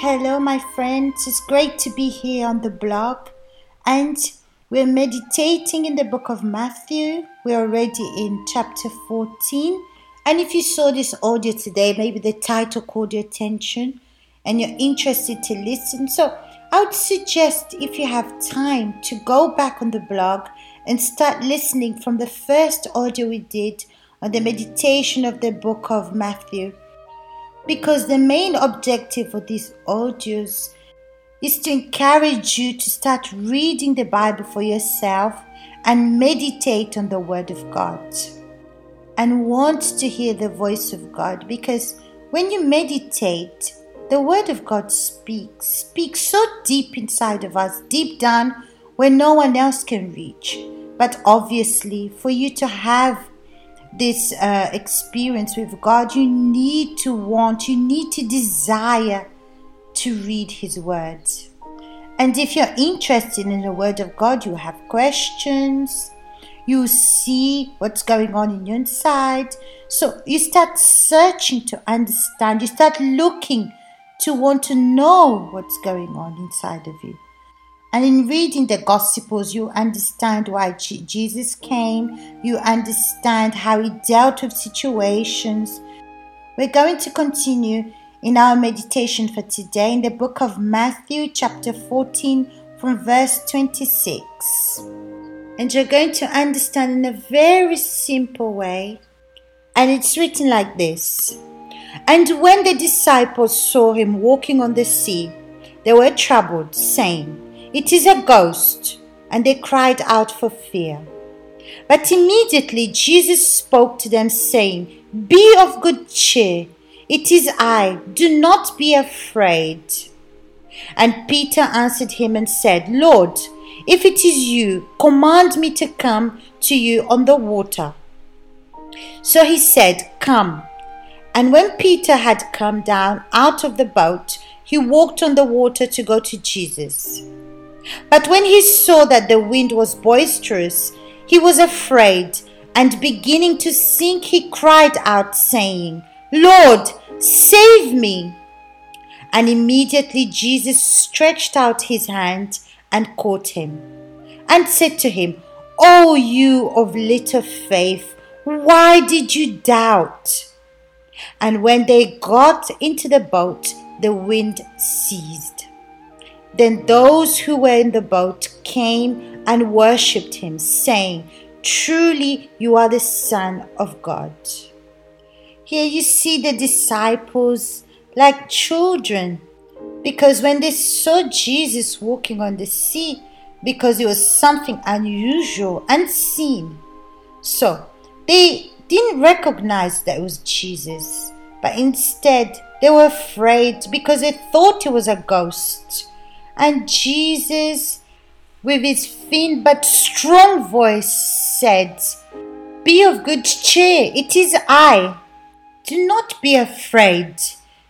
Hello, my friends. It's great to be here on the blog. And we're meditating in the book of Matthew. We're already in chapter 14. And if you saw this audio today, maybe the title caught your attention and you're interested to listen. So I would suggest if you have time to go back on the blog and start listening from the first audio we did on the meditation of the book of Matthew because the main objective of these audios is to encourage you to start reading the Bible for yourself and meditate on the Word of God and want to hear the voice of God because when you meditate, the Word of God speaks, speaks so deep inside of us, deep down where no one else can reach. But obviously, for you to have this uh, experience with God, you need to want, you need to desire to read His words. And if you're interested in the Word of God, you have questions, you see what's going on in your inside. So you start searching to understand, you start looking to want to know what's going on inside of you. And in reading the Gospels, you understand why Jesus came, you understand how he dealt with situations. We're going to continue in our meditation for today in the book of Matthew, chapter 14, from verse 26. And you're going to understand in a very simple way. And it's written like this And when the disciples saw him walking on the sea, they were troubled, saying, it is a ghost. And they cried out for fear. But immediately Jesus spoke to them, saying, Be of good cheer. It is I. Do not be afraid. And Peter answered him and said, Lord, if it is you, command me to come to you on the water. So he said, Come. And when Peter had come down out of the boat, he walked on the water to go to Jesus. But when he saw that the wind was boisterous, he was afraid, and beginning to sink, he cried out, saying, Lord, save me! And immediately Jesus stretched out his hand and caught him, and said to him, O you of little faith, why did you doubt? And when they got into the boat, the wind ceased. Then those who were in the boat came and worshipped him, saying, Truly you are the Son of God. Here you see the disciples like children, because when they saw Jesus walking on the sea, because it was something unusual, unseen. So they didn't recognize that it was Jesus, but instead they were afraid because they thought it was a ghost. And Jesus, with his thin but strong voice, said, Be of good cheer, it is I. Do not be afraid.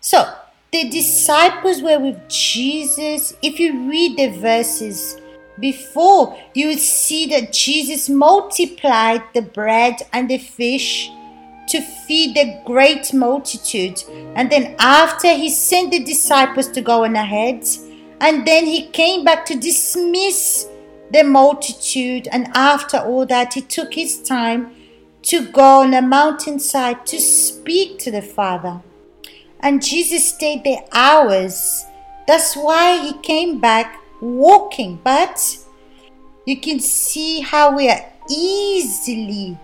So, the disciples were with Jesus. If you read the verses before, you would see that Jesus multiplied the bread and the fish to feed the great multitude. And then, after he sent the disciples to go on ahead, and then he came back to dismiss the multitude. And after all that, he took his time to go on a mountainside to speak to the Father. And Jesus stayed there hours. That's why he came back walking. But you can see how we are easily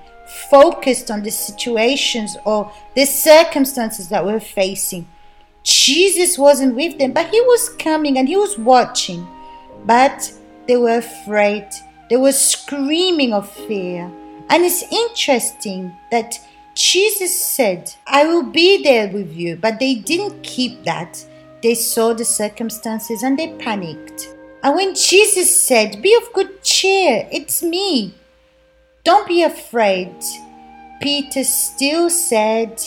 focused on the situations or the circumstances that we're facing. Jesus wasn't with them, but he was coming and he was watching. But they were afraid. They were screaming of fear. And it's interesting that Jesus said, I will be there with you. But they didn't keep that. They saw the circumstances and they panicked. And when Jesus said, Be of good cheer, it's me, don't be afraid, Peter still said,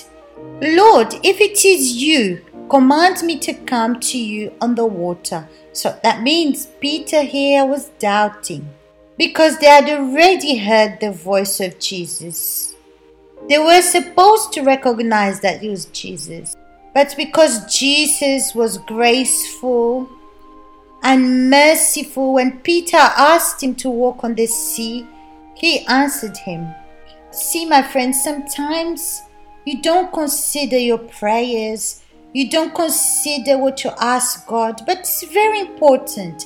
Lord, if it is you, command me to come to you on the water. So that means Peter here was doubting because they had already heard the voice of Jesus. They were supposed to recognize that it was Jesus. But because Jesus was graceful and merciful, when Peter asked him to walk on the sea, he answered him. See, my friends, sometimes you don't consider your prayers, you don't consider what you ask God, but it's very important.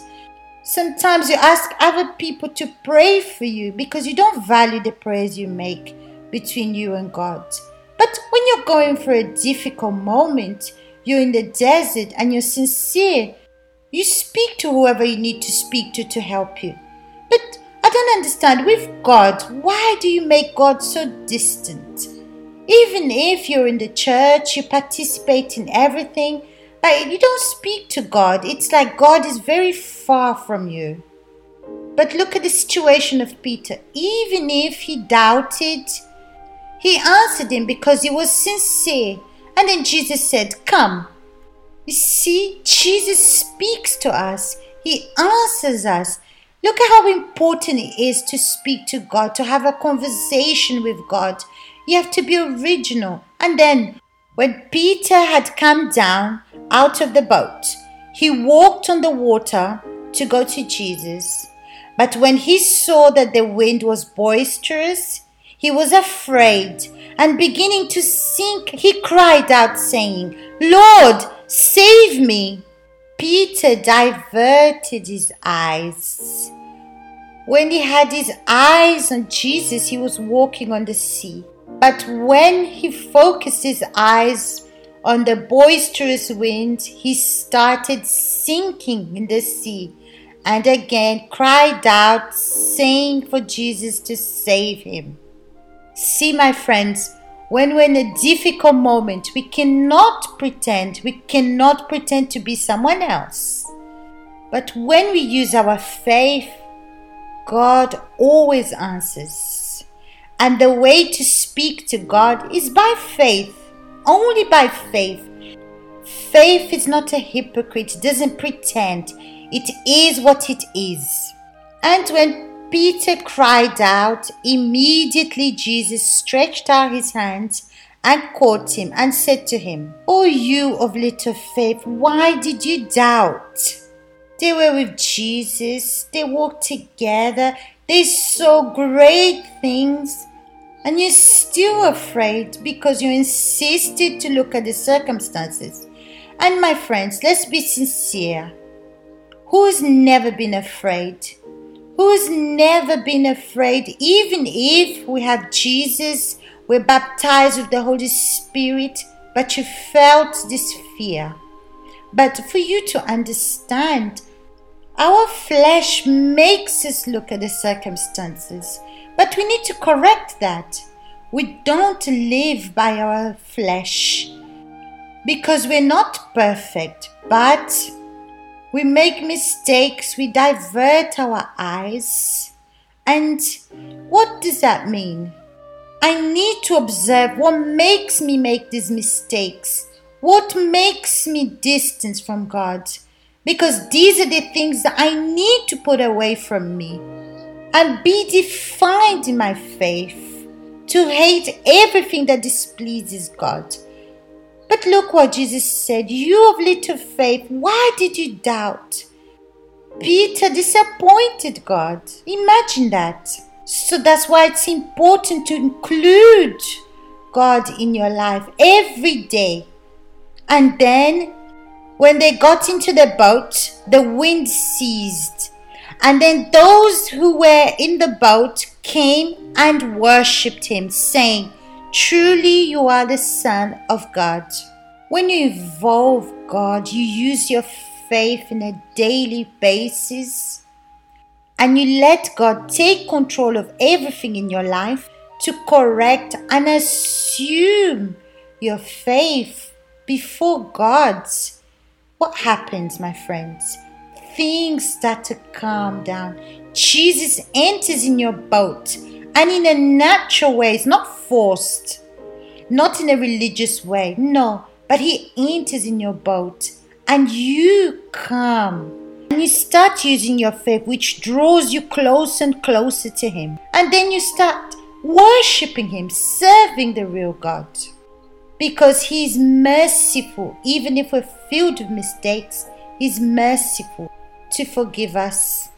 Sometimes you ask other people to pray for you because you don't value the prayers you make between you and God. But when you're going through a difficult moment, you're in the desert and you're sincere, you speak to whoever you need to speak to to help you. But I don't understand with God, why do you make God so distant? Even if you're in the church, you participate in everything, but you don't speak to God. It's like God is very far from you. But look at the situation of Peter. Even if he doubted, he answered him because he was sincere. And then Jesus said, Come. You see, Jesus speaks to us, He answers us. Look at how important it is to speak to God, to have a conversation with God. You have to be original. And then, when Peter had come down out of the boat, he walked on the water to go to Jesus. But when he saw that the wind was boisterous, he was afraid, and beginning to sink, he cried out, saying, Lord, save me. Peter diverted his eyes. When he had his eyes on Jesus, he was walking on the sea. But when he focused his eyes on the boisterous wind, he started sinking in the sea and again cried out, saying for Jesus to save him. See, my friends, when we're in a difficult moment, we cannot pretend, we cannot pretend to be someone else. But when we use our faith, God always answers. And the way to speak to God is by faith, only by faith. Faith is not a hypocrite, doesn't pretend, it is what it is. And when Peter cried out. Immediately Jesus stretched out his hands and caught him and said to him, O you of little faith, why did you doubt? They were with Jesus, they walked together, they saw great things, and you're still afraid because you insisted to look at the circumstances. And my friends, let's be sincere. Who's never been afraid? who's never been afraid, even if we have Jesus, we're baptized with the Holy Spirit, but you felt this fear. But for you to understand, our flesh makes us look at the circumstances, but we need to correct that. We don't live by our flesh because we're not perfect, but we make mistakes, we divert our eyes. And what does that mean? I need to observe what makes me make these mistakes. What makes me distance from God? Because these are the things that I need to put away from me and be defined in my faith, to hate everything that displeases God but look what Jesus said You of little faith, why did you doubt? Peter disappointed God. Imagine that. So that's why it's important to include God in your life every day. And then when they got into the boat, the wind ceased. And then those who were in the boat came and worshipped him, saying, Truly, you are the Son of God. When you involve God, you use your faith in a daily basis and you let God take control of everything in your life to correct and assume your faith before God's. What happens, my friends? Things start to calm down. Jesus enters in your boat and in a natural way, it's not forced, not in a religious way. No, but He enters in your boat and you come. And you start using your faith, which draws you closer and closer to Him. And then you start worshiping Him, serving the real God. Because He's merciful. Even if we're filled with mistakes, He's merciful to forgive us.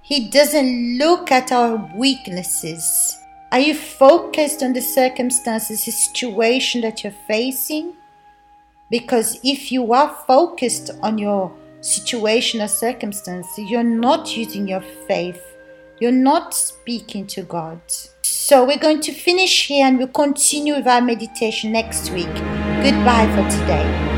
He doesn't look at our weaknesses. Are you focused on the circumstances, the situation that you're facing? Because if you are focused on your situation or circumstance, you're not using your faith. You're not speaking to God. So we're going to finish here and we'll continue with our meditation next week. Goodbye for today.